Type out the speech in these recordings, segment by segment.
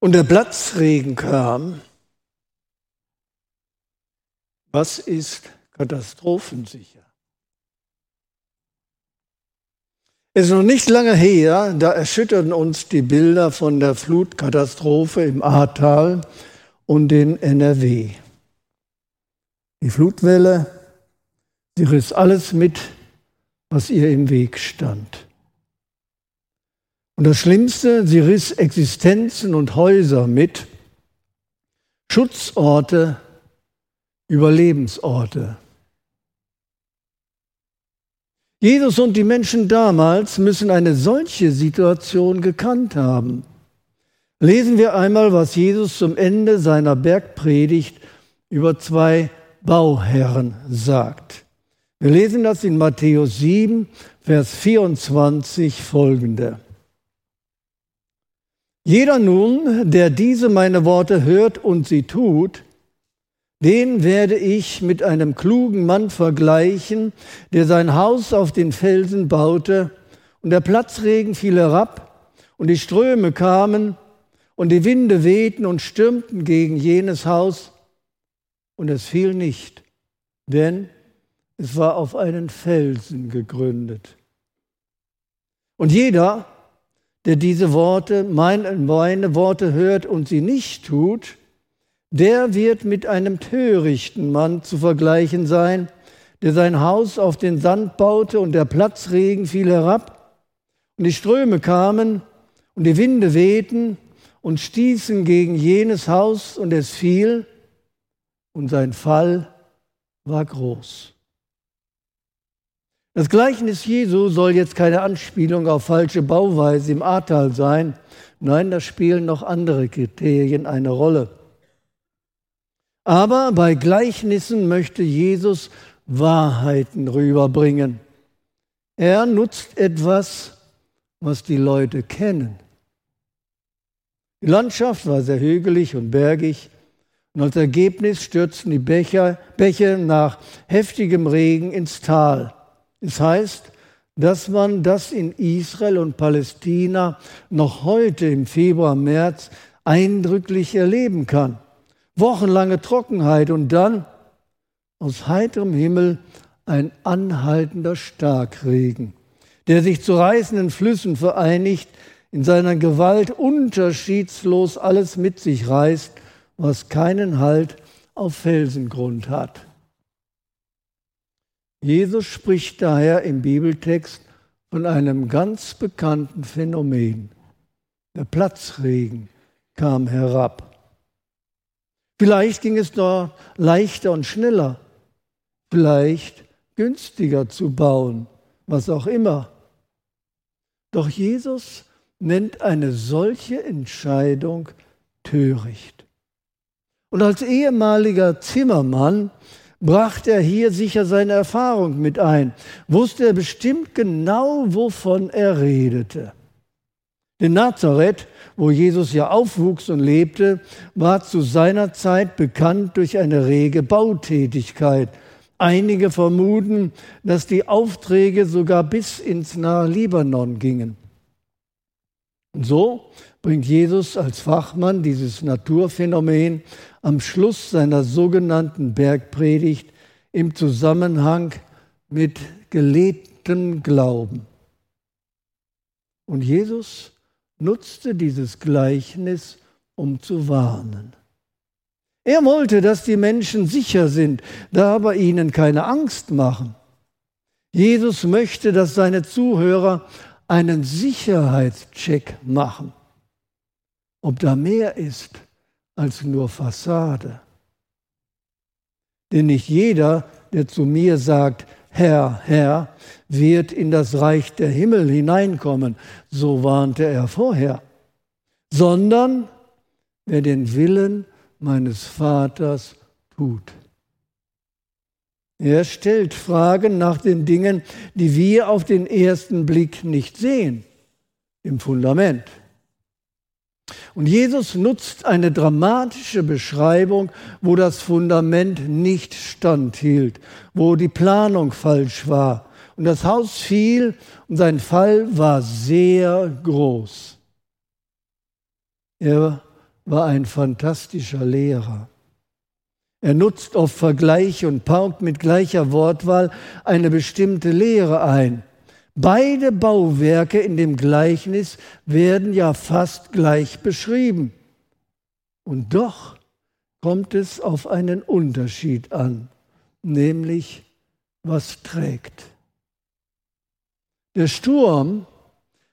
und der Platzregen kam, was ist katastrophensicher? Es ist noch nicht lange her, da erschütterten uns die Bilder von der Flutkatastrophe im Ahrtal und in NRW. Die Flutwelle, sie riss alles mit, was ihr im Weg stand. Und das Schlimmste, sie riss Existenzen und Häuser mit, Schutzorte, Überlebensorte. Jesus und die Menschen damals müssen eine solche Situation gekannt haben. Lesen wir einmal, was Jesus zum Ende seiner Bergpredigt über zwei Bauherren sagt. Wir lesen das in Matthäus 7, Vers 24 folgende. Jeder nun, der diese meine Worte hört und sie tut, den werde ich mit einem klugen Mann vergleichen, der sein Haus auf den Felsen baute, und der Platzregen fiel herab, und die Ströme kamen, und die Winde wehten und stürmten gegen jenes Haus, und es fiel nicht, denn es war auf einen Felsen gegründet. Und jeder, der diese Worte, meine, meine Worte hört und sie nicht tut, der wird mit einem törichten Mann zu vergleichen sein, der sein Haus auf den Sand baute und der Platzregen fiel herab und die Ströme kamen und die Winde wehten und stießen gegen jenes Haus und es fiel und sein Fall war groß. Das Gleichnis Jesu soll jetzt keine Anspielung auf falsche Bauweise im Ahrtal sein. Nein, da spielen noch andere Kriterien eine Rolle. Aber bei Gleichnissen möchte Jesus Wahrheiten rüberbringen. Er nutzt etwas, was die Leute kennen. Die Landschaft war sehr hügelig und bergig und als Ergebnis stürzten die Becher, Bäche nach heftigem Regen ins Tal. Es heißt, dass man das in Israel und Palästina noch heute im Februar, März eindrücklich erleben kann wochenlange Trockenheit und dann aus heiterem Himmel ein anhaltender Starkregen, der sich zu reißenden Flüssen vereinigt, in seiner Gewalt unterschiedslos alles mit sich reißt, was keinen Halt auf Felsengrund hat. Jesus spricht daher im Bibeltext von einem ganz bekannten Phänomen. Der Platzregen kam herab. Vielleicht ging es da leichter und schneller, vielleicht günstiger zu bauen, was auch immer. Doch Jesus nennt eine solche Entscheidung töricht. Und als ehemaliger Zimmermann brachte er hier sicher seine Erfahrung mit ein, wusste er bestimmt genau, wovon er redete. In Nazareth, wo Jesus ja aufwuchs und lebte, war zu seiner Zeit bekannt durch eine rege Bautätigkeit. Einige vermuten, dass die Aufträge sogar bis ins nahe Libanon gingen. Und so bringt Jesus als Fachmann dieses Naturphänomen am Schluss seiner sogenannten Bergpredigt im Zusammenhang mit gelebtem Glauben. Und Jesus nutzte dieses Gleichnis, um zu warnen. Er wollte, dass die Menschen sicher sind, da aber ihnen keine Angst machen. Jesus möchte, dass seine Zuhörer einen Sicherheitscheck machen, ob da mehr ist als nur Fassade. Denn nicht jeder, der zu mir sagt, Herr, Herr, wird in das Reich der Himmel hineinkommen, so warnte er vorher, sondern wer den Willen meines Vaters tut. Er stellt Fragen nach den Dingen, die wir auf den ersten Blick nicht sehen, im Fundament. Und Jesus nutzt eine dramatische Beschreibung, wo das Fundament nicht standhielt, wo die Planung falsch war. Und das Haus fiel und sein Fall war sehr groß. Er war ein fantastischer Lehrer. Er nutzt oft Vergleiche und paukt mit gleicher Wortwahl eine bestimmte Lehre ein. Beide Bauwerke in dem Gleichnis werden ja fast gleich beschrieben. Und doch kommt es auf einen Unterschied an, nämlich was trägt. Der Sturm,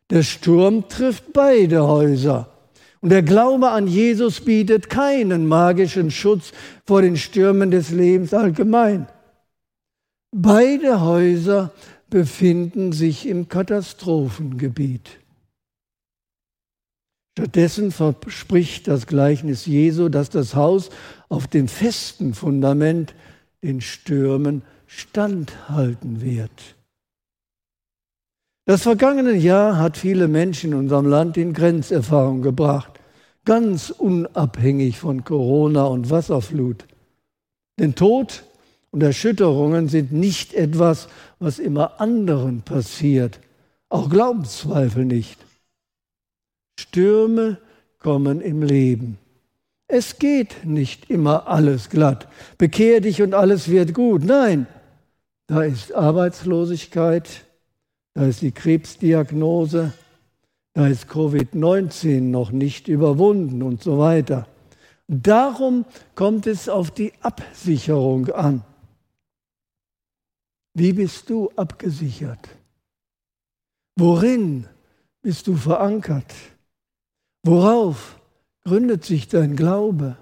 der Sturm trifft beide Häuser. Und der Glaube an Jesus bietet keinen magischen Schutz vor den Stürmen des Lebens allgemein. Beide Häuser befinden sich im Katastrophengebiet. Stattdessen verspricht das Gleichnis Jesu, dass das Haus auf dem festen Fundament den Stürmen standhalten wird. Das vergangene Jahr hat viele Menschen in unserem Land in Grenzerfahrung gebracht, ganz unabhängig von Corona und Wasserflut. Denn Tod und Erschütterungen sind nicht etwas, was immer anderen passiert, auch Glaubenszweifel nicht. Stürme kommen im Leben. Es geht nicht immer alles glatt. Bekehr dich und alles wird gut. Nein, da ist Arbeitslosigkeit, da ist die Krebsdiagnose, da ist Covid-19 noch nicht überwunden und so weiter. Darum kommt es auf die Absicherung an. Wie bist du abgesichert? Worin bist du verankert? Worauf gründet sich dein Glaube?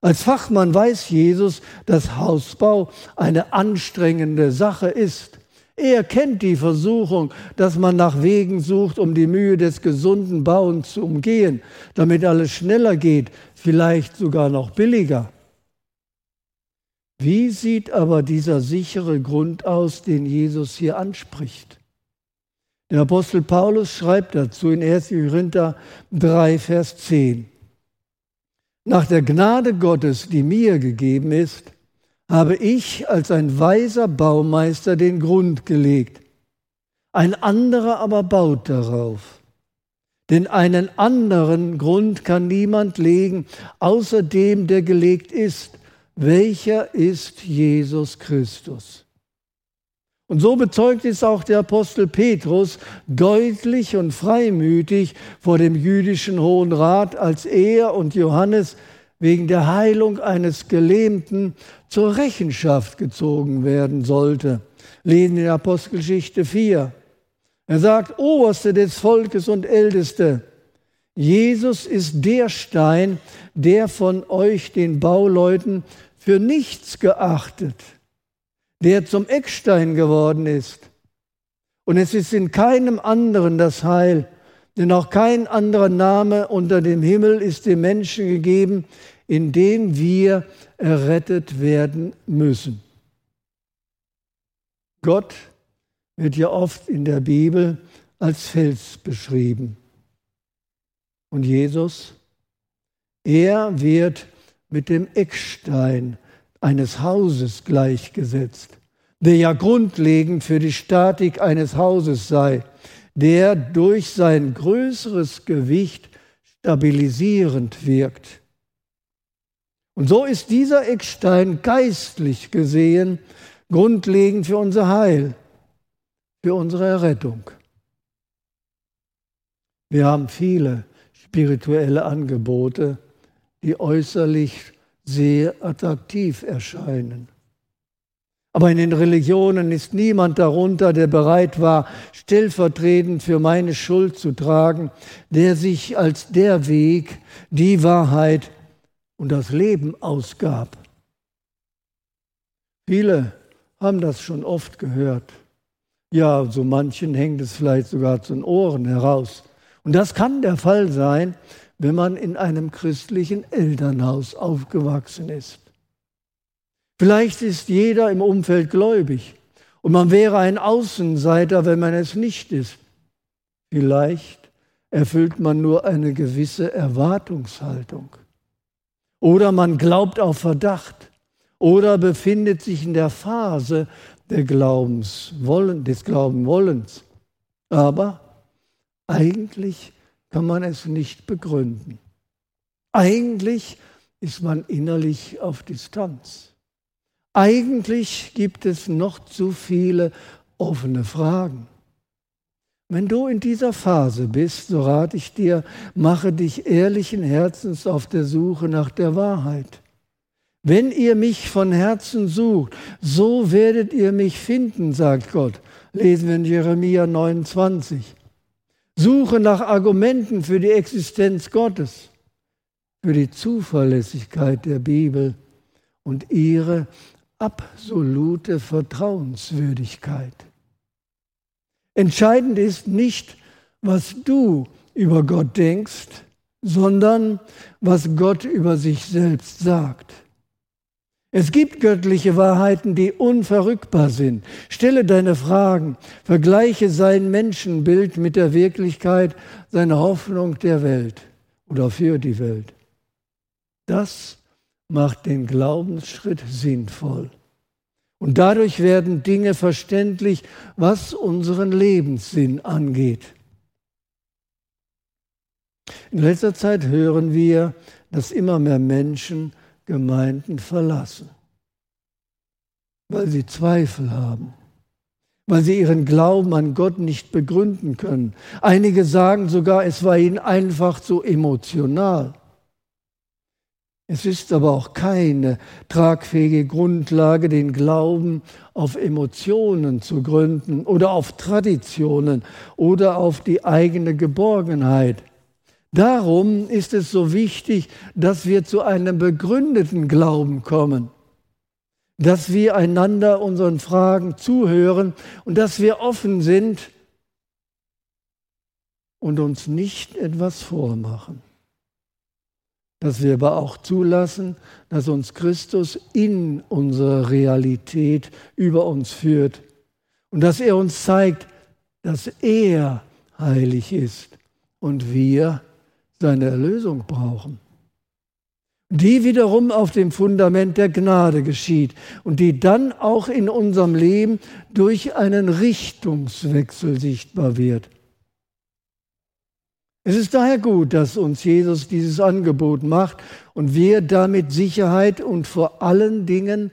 Als Fachmann weiß Jesus, dass Hausbau eine anstrengende Sache ist. Er kennt die Versuchung, dass man nach Wegen sucht, um die Mühe des gesunden Bauens zu umgehen, damit alles schneller geht, vielleicht sogar noch billiger. Wie sieht aber dieser sichere Grund aus, den Jesus hier anspricht? Der Apostel Paulus schreibt dazu in 1. Korinther 3, Vers 10. Nach der Gnade Gottes, die mir gegeben ist, habe ich als ein weiser Baumeister den Grund gelegt. Ein anderer aber baut darauf. Denn einen anderen Grund kann niemand legen, außer dem, der gelegt ist. Welcher ist Jesus Christus? Und so bezeugt es auch der Apostel Petrus deutlich und freimütig vor dem jüdischen Hohen Rat, als er und Johannes wegen der Heilung eines Gelähmten zur Rechenschaft gezogen werden sollte. Lesen in Apostelgeschichte 4. Er sagt, Oberste des Volkes und Älteste, Jesus ist der Stein, der von euch den Bauleuten für nichts geachtet, der zum Eckstein geworden ist. Und es ist in keinem anderen das Heil, denn auch kein anderer Name unter dem Himmel ist dem Menschen gegeben, in dem wir errettet werden müssen. Gott wird ja oft in der Bibel als Fels beschrieben. Und Jesus, er wird mit dem Eckstein eines Hauses gleichgesetzt, der ja grundlegend für die Statik eines Hauses sei, der durch sein größeres Gewicht stabilisierend wirkt. Und so ist dieser Eckstein geistlich gesehen grundlegend für unser Heil, für unsere Errettung. Wir haben viele spirituelle Angebote, die äußerlich sehr attraktiv erscheinen. Aber in den Religionen ist niemand darunter, der bereit war, stellvertretend für meine Schuld zu tragen, der sich als der Weg, die Wahrheit und das Leben ausgab. Viele haben das schon oft gehört. Ja, so manchen hängt es vielleicht sogar zu den Ohren heraus. Und das kann der Fall sein, wenn man in einem christlichen Elternhaus aufgewachsen ist. Vielleicht ist jeder im Umfeld gläubig und man wäre ein Außenseiter, wenn man es nicht ist. Vielleicht erfüllt man nur eine gewisse Erwartungshaltung. Oder man glaubt auf Verdacht oder befindet sich in der Phase der Glaubenswollen, des Glaubenwollens. Aber eigentlich kann man es nicht begründen. Eigentlich ist man innerlich auf Distanz. Eigentlich gibt es noch zu viele offene Fragen. Wenn du in dieser Phase bist, so rate ich dir, mache dich ehrlichen Herzens auf der Suche nach der Wahrheit. Wenn ihr mich von Herzen sucht, so werdet ihr mich finden, sagt Gott. Lesen wir in Jeremia 29. Suche nach Argumenten für die Existenz Gottes, für die Zuverlässigkeit der Bibel und ihre absolute Vertrauenswürdigkeit. Entscheidend ist nicht, was du über Gott denkst, sondern was Gott über sich selbst sagt. Es gibt göttliche Wahrheiten, die unverrückbar sind. Stelle deine Fragen, vergleiche sein Menschenbild mit der Wirklichkeit seiner Hoffnung der Welt oder für die Welt. Das macht den Glaubensschritt sinnvoll. Und dadurch werden Dinge verständlich, was unseren Lebenssinn angeht. In letzter Zeit hören wir, dass immer mehr Menschen Gemeinden verlassen, weil sie Zweifel haben, weil sie ihren Glauben an Gott nicht begründen können. Einige sagen sogar, es war ihnen einfach zu emotional. Es ist aber auch keine tragfähige Grundlage, den Glauben auf Emotionen zu gründen oder auf Traditionen oder auf die eigene Geborgenheit. Darum ist es so wichtig, dass wir zu einem begründeten Glauben kommen, dass wir einander unseren Fragen zuhören und dass wir offen sind und uns nicht etwas vormachen. Dass wir aber auch zulassen, dass uns Christus in unsere Realität über uns führt und dass er uns zeigt, dass er heilig ist und wir seine Erlösung brauchen. Die wiederum auf dem Fundament der Gnade geschieht und die dann auch in unserem Leben durch einen Richtungswechsel sichtbar wird. Es ist daher gut, dass uns Jesus dieses Angebot macht und wir damit Sicherheit und vor allen Dingen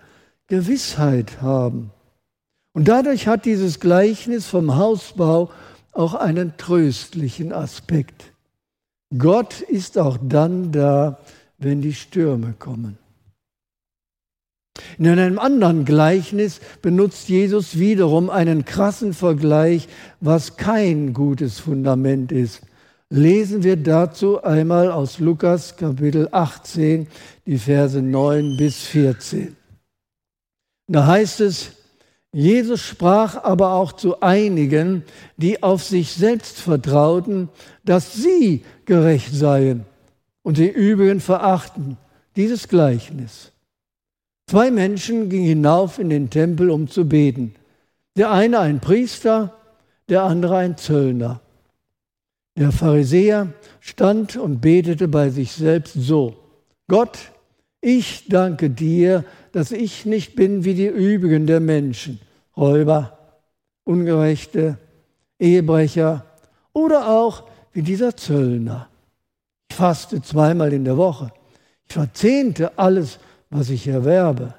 Gewissheit haben. Und dadurch hat dieses Gleichnis vom Hausbau auch einen tröstlichen Aspekt. Gott ist auch dann da, wenn die Stürme kommen. In einem anderen Gleichnis benutzt Jesus wiederum einen krassen Vergleich, was kein gutes Fundament ist lesen wir dazu einmal aus Lukas Kapitel 18, die Verse 9 bis 14. Da heißt es, Jesus sprach aber auch zu einigen, die auf sich selbst vertrauten, dass sie gerecht seien und die übrigen verachten. Dieses Gleichnis. Zwei Menschen gingen hinauf in den Tempel, um zu beten. Der eine ein Priester, der andere ein Zöllner. Der Pharisäer stand und betete bei sich selbst so, Gott, ich danke dir, dass ich nicht bin wie die übrigen der Menschen, Räuber, Ungerechte, Ehebrecher oder auch wie dieser Zöllner. Ich faste zweimal in der Woche. Ich verzehnte alles, was ich erwerbe.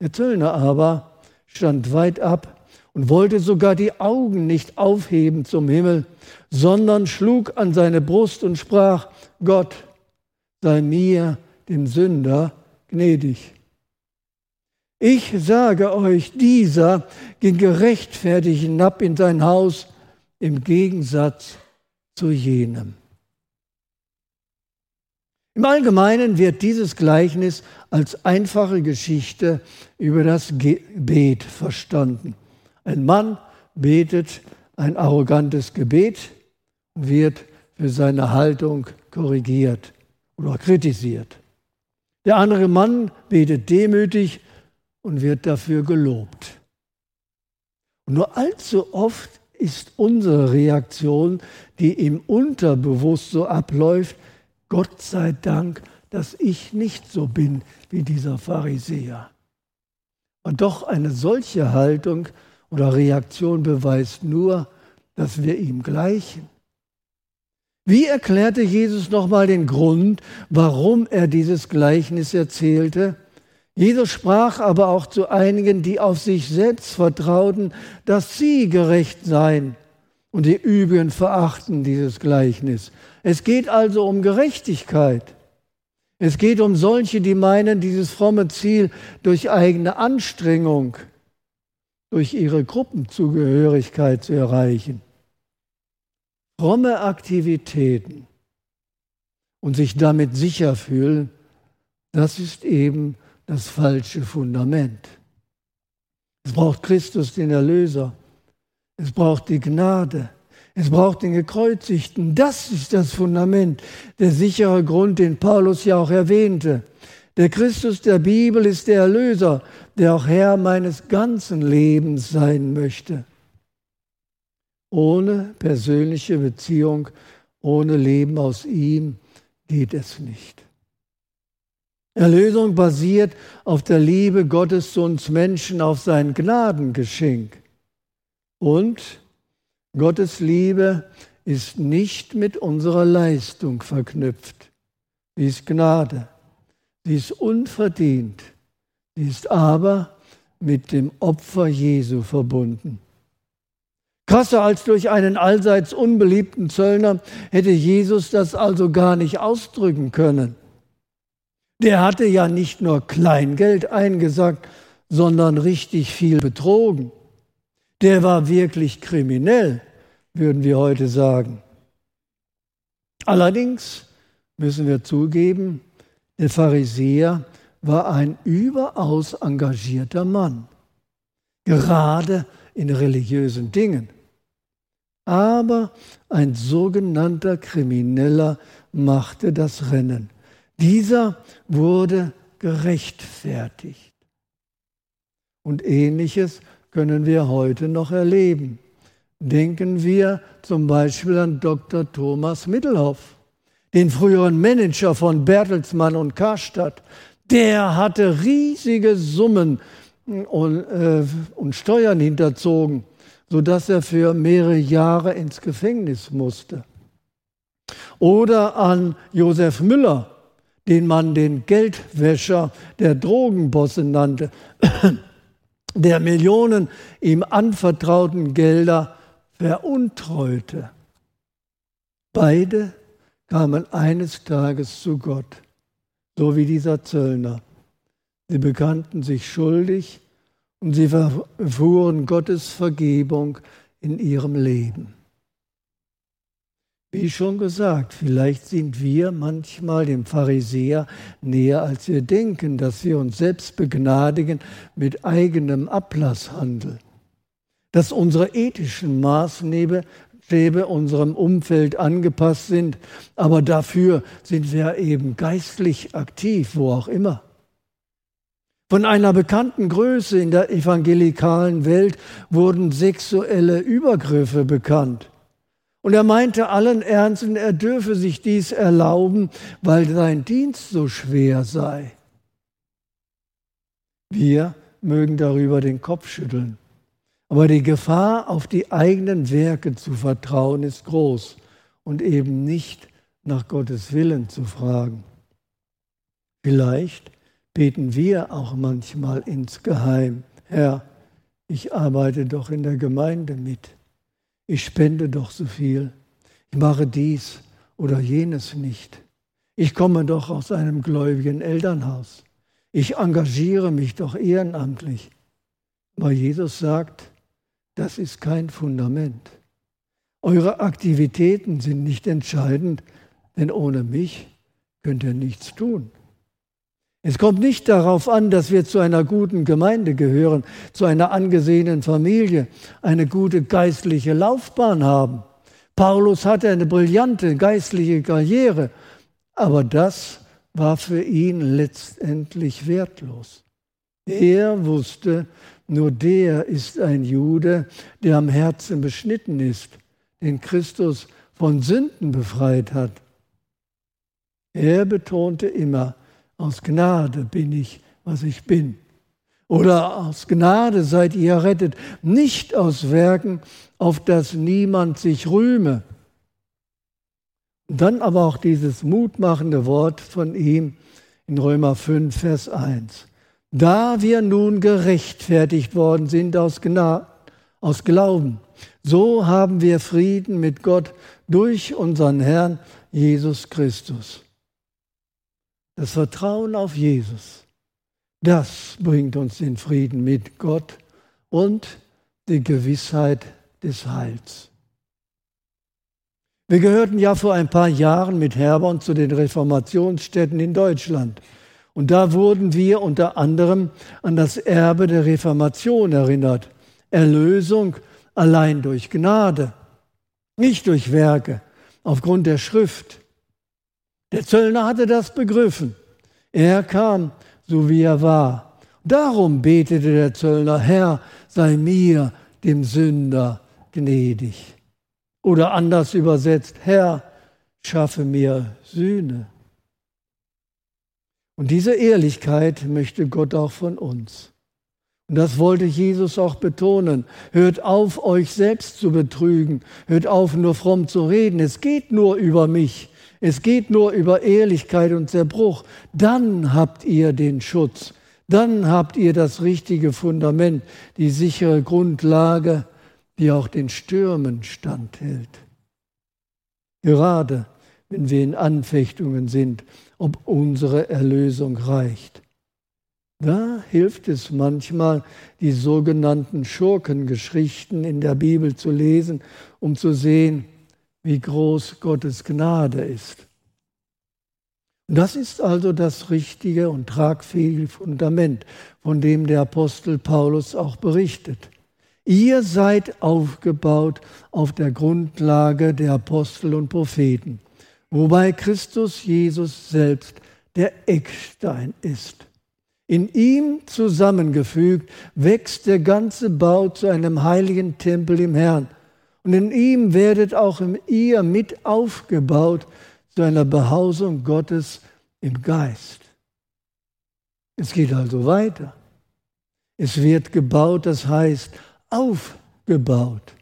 Der Zöllner aber stand weit ab und wollte sogar die Augen nicht aufheben zum Himmel, sondern schlug an seine Brust und sprach, Gott, sei mir, dem Sünder, gnädig. Ich sage euch, dieser ging gerechtfertigt hinab in sein Haus im Gegensatz zu jenem. Im Allgemeinen wird dieses Gleichnis als einfache Geschichte über das Gebet verstanden. Ein Mann betet ein arrogantes Gebet und wird für seine Haltung korrigiert oder kritisiert. Der andere Mann betet demütig und wird dafür gelobt. Und nur allzu oft ist unsere Reaktion, die im Unterbewusst so abläuft, Gott sei Dank, dass ich nicht so bin wie dieser Pharisäer. Und doch eine solche Haltung oder Reaktion beweist nur, dass wir ihm gleichen. Wie erklärte Jesus nochmal den Grund, warum er dieses Gleichnis erzählte? Jesus sprach aber auch zu einigen, die auf sich selbst vertrauten, dass sie gerecht seien. Und die übrigen verachten dieses Gleichnis. Es geht also um Gerechtigkeit. Es geht um solche, die meinen, dieses fromme Ziel durch eigene Anstrengung, durch ihre Gruppenzugehörigkeit zu erreichen. Fromme Aktivitäten und sich damit sicher fühlen, das ist eben das falsche Fundament. Es braucht Christus, den Erlöser. Es braucht die Gnade. Es braucht den Gekreuzigten. Das ist das Fundament, der sichere Grund, den Paulus ja auch erwähnte. Der Christus der Bibel ist der Erlöser, der auch Herr meines ganzen Lebens sein möchte. Ohne persönliche Beziehung, ohne Leben aus ihm geht es nicht. Erlösung basiert auf der Liebe Gottes zu uns Menschen, auf sein Gnadengeschenk. Und Gottes Liebe ist nicht mit unserer Leistung verknüpft. Sie ist Gnade. Sie ist unverdient. Sie ist aber mit dem Opfer Jesu verbunden. Krasser als durch einen allseits unbeliebten Zöllner hätte Jesus das also gar nicht ausdrücken können. Der hatte ja nicht nur Kleingeld eingesagt, sondern richtig viel betrogen. Der war wirklich kriminell, würden wir heute sagen. Allerdings müssen wir zugeben, der Pharisäer war ein überaus engagierter Mann, gerade in religiösen Dingen. Aber ein sogenannter Krimineller machte das Rennen. Dieser wurde gerechtfertigt. Und ähnliches können wir heute noch erleben. Denken wir zum Beispiel an Dr. Thomas Mittelhoff, den früheren Manager von Bertelsmann und Karstadt. Der hatte riesige Summen und, äh, und Steuern hinterzogen, sodass er für mehrere Jahre ins Gefängnis musste. Oder an Josef Müller, den man den Geldwäscher der Drogenbosse nannte, der Millionen ihm anvertrauten Gelder veruntreute. Beide kamen eines Tages zu Gott, so wie dieser Zöllner. Sie bekannten sich schuldig und sie erfuhren Gottes Vergebung in ihrem Leben. Wie schon gesagt, vielleicht sind wir manchmal dem Pharisäer näher, als wir denken, dass wir uns selbst begnadigen mit eigenem Ablasshandel. Dass unsere ethischen Maßstäbe unserem Umfeld angepasst sind, aber dafür sind wir eben geistlich aktiv, wo auch immer. Von einer bekannten Größe in der evangelikalen Welt wurden sexuelle Übergriffe bekannt. Und er meinte allen Ernsten, er dürfe sich dies erlauben, weil sein Dienst so schwer sei. Wir mögen darüber den Kopf schütteln. Aber die Gefahr, auf die eigenen Werke zu vertrauen, ist groß und eben nicht nach Gottes Willen zu fragen. Vielleicht beten wir auch manchmal insgeheim, Herr, ich arbeite doch in der Gemeinde mit ich spende doch so viel, ich mache dies oder jenes nicht. Ich komme doch aus einem gläubigen Elternhaus. Ich engagiere mich doch ehrenamtlich. Aber Jesus sagt, das ist kein Fundament. Eure Aktivitäten sind nicht entscheidend, denn ohne mich könnt ihr nichts tun. Es kommt nicht darauf an, dass wir zu einer guten Gemeinde gehören, zu einer angesehenen Familie, eine gute geistliche Laufbahn haben. Paulus hatte eine brillante geistliche Karriere, aber das war für ihn letztendlich wertlos. Er wusste, nur der ist ein Jude, der am Herzen beschnitten ist, den Christus von Sünden befreit hat. Er betonte immer, aus Gnade bin ich, was ich bin. Oder aus Gnade seid ihr errettet, nicht aus Werken, auf das niemand sich rühme. Dann aber auch dieses mutmachende Wort von ihm in Römer 5, Vers 1. Da wir nun gerechtfertigt worden sind aus, Gnade, aus Glauben, so haben wir Frieden mit Gott durch unseren Herrn Jesus Christus. Das Vertrauen auf Jesus, das bringt uns den Frieden mit Gott und die Gewissheit des Heils. Wir gehörten ja vor ein paar Jahren mit Herborn zu den Reformationsstädten in Deutschland. Und da wurden wir unter anderem an das Erbe der Reformation erinnert. Erlösung allein durch Gnade, nicht durch Werke, aufgrund der Schrift. Der Zöllner hatte das begriffen. Er kam, so wie er war. Darum betete der Zöllner, Herr, sei mir, dem Sünder, gnädig. Oder anders übersetzt, Herr, schaffe mir Sühne. Und diese Ehrlichkeit möchte Gott auch von uns. Und das wollte Jesus auch betonen. Hört auf, euch selbst zu betrügen. Hört auf, nur fromm zu reden. Es geht nur über mich. Es geht nur über Ehrlichkeit und Zerbruch. Dann habt ihr den Schutz. Dann habt ihr das richtige Fundament, die sichere Grundlage, die auch den Stürmen standhält. Gerade wenn wir in Anfechtungen sind, ob unsere Erlösung reicht. Da hilft es manchmal, die sogenannten Schurkengeschichten in der Bibel zu lesen, um zu sehen, wie groß Gottes Gnade ist. Das ist also das richtige und tragfähige Fundament, von dem der Apostel Paulus auch berichtet. Ihr seid aufgebaut auf der Grundlage der Apostel und Propheten, wobei Christus Jesus selbst der Eckstein ist. In ihm zusammengefügt wächst der ganze Bau zu einem heiligen Tempel im Herrn. Und in ihm werdet auch ihr mit aufgebaut zu einer Behausung Gottes im Geist. Es geht also weiter. Es wird gebaut, das heißt aufgebaut.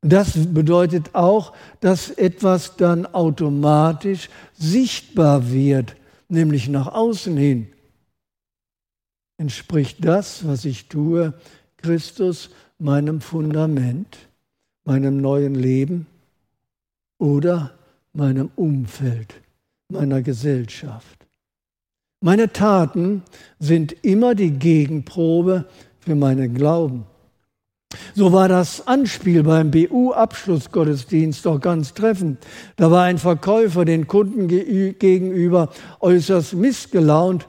Und das bedeutet auch, dass etwas dann automatisch sichtbar wird, nämlich nach außen hin. Entspricht das, was ich tue, Christus meinem Fundament, meinem neuen Leben oder meinem Umfeld, meiner Gesellschaft? Meine Taten sind immer die Gegenprobe für meinen Glauben. So war das Anspiel beim BU-Abschlussgottesdienst doch ganz treffend. Da war ein Verkäufer den Kunden gegenüber äußerst missgelaunt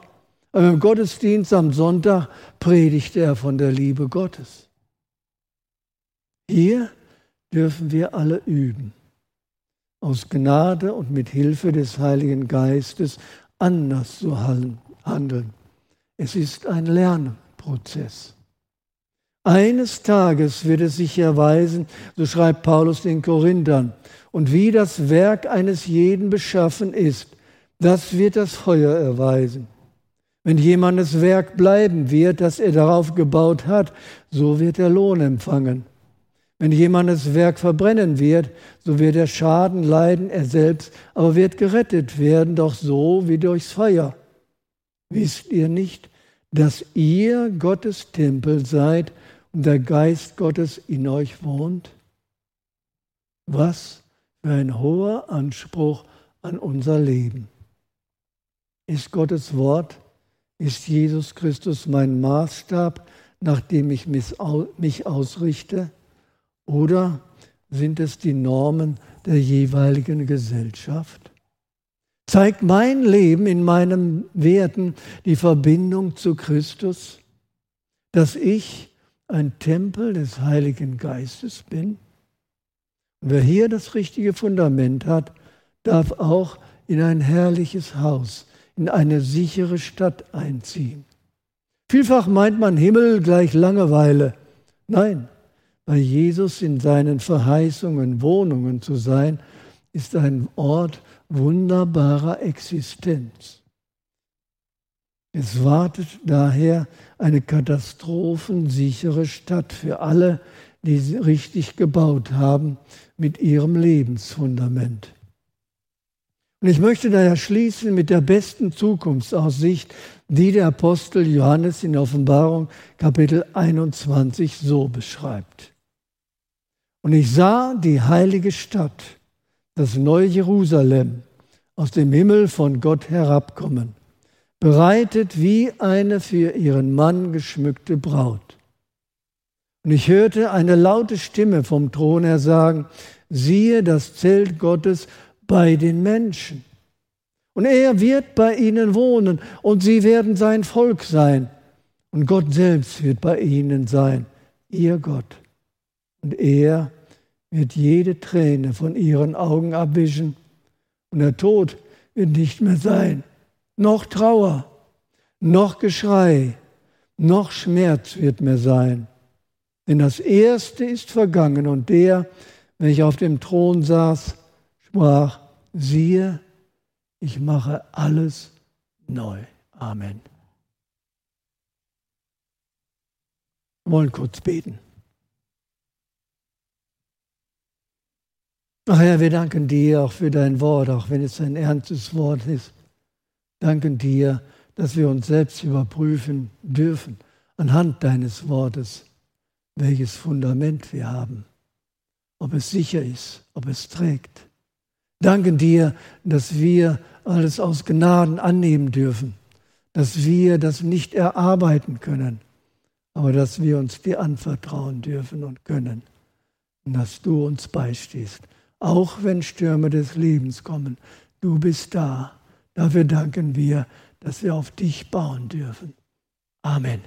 aber im Gottesdienst am Sonntag predigte er von der Liebe Gottes. Hier dürfen wir alle üben, aus Gnade und mit Hilfe des Heiligen Geistes anders zu handeln. Es ist ein Lernprozess. Eines Tages wird es sich erweisen, so schreibt Paulus den Korinthern, und wie das Werk eines jeden beschaffen ist, das wird das Feuer erweisen. Wenn jemandes Werk bleiben wird, das er darauf gebaut hat, so wird er Lohn empfangen. Wenn jemandes Werk verbrennen wird, so wird er Schaden leiden, er selbst aber wird gerettet werden, doch so wie durchs Feuer. Wisst ihr nicht, dass ihr Gottes Tempel seid und der Geist Gottes in euch wohnt? Was für ein hoher Anspruch an unser Leben. Ist Gottes Wort ist Jesus Christus mein Maßstab, nach dem ich mich ausrichte? Oder sind es die Normen der jeweiligen Gesellschaft? Zeigt mein Leben in meinen Werten die Verbindung zu Christus, dass ich ein Tempel des Heiligen Geistes bin? Und wer hier das richtige Fundament hat, darf auch in ein herrliches Haus in eine sichere Stadt einziehen. Vielfach meint man Himmel gleich Langeweile. Nein, bei Jesus in seinen Verheißungen Wohnungen zu sein, ist ein Ort wunderbarer Existenz. Es wartet daher eine katastrophensichere Stadt für alle, die sie richtig gebaut haben mit ihrem Lebensfundament. Und ich möchte daher schließen mit der besten Zukunftsaussicht, die der Apostel Johannes in Offenbarung Kapitel 21 so beschreibt. Und ich sah die heilige Stadt, das neue Jerusalem, aus dem Himmel von Gott herabkommen, bereitet wie eine für ihren Mann geschmückte Braut. Und ich hörte eine laute Stimme vom Thron her sagen, siehe das Zelt Gottes bei den Menschen. Und er wird bei ihnen wohnen und sie werden sein Volk sein. Und Gott selbst wird bei ihnen sein, ihr Gott. Und er wird jede Träne von ihren Augen abwischen. Und der Tod wird nicht mehr sein. Noch Trauer, noch Geschrei, noch Schmerz wird mehr sein. Denn das Erste ist vergangen und der, welcher auf dem Thron saß, sprach, siehe, ich mache alles neu. Amen. Wir wollen kurz beten. Ach Herr, wir danken dir auch für dein Wort, auch wenn es ein ernstes Wort ist. Danken dir, dass wir uns selbst überprüfen dürfen anhand deines Wortes welches Fundament wir haben, ob es sicher ist, ob es trägt. Danken dir, dass wir alles aus Gnaden annehmen dürfen, dass wir das nicht erarbeiten können, aber dass wir uns dir anvertrauen dürfen und können und dass du uns beistehst, auch wenn Stürme des Lebens kommen. Du bist da. Dafür danken wir, dass wir auf dich bauen dürfen. Amen.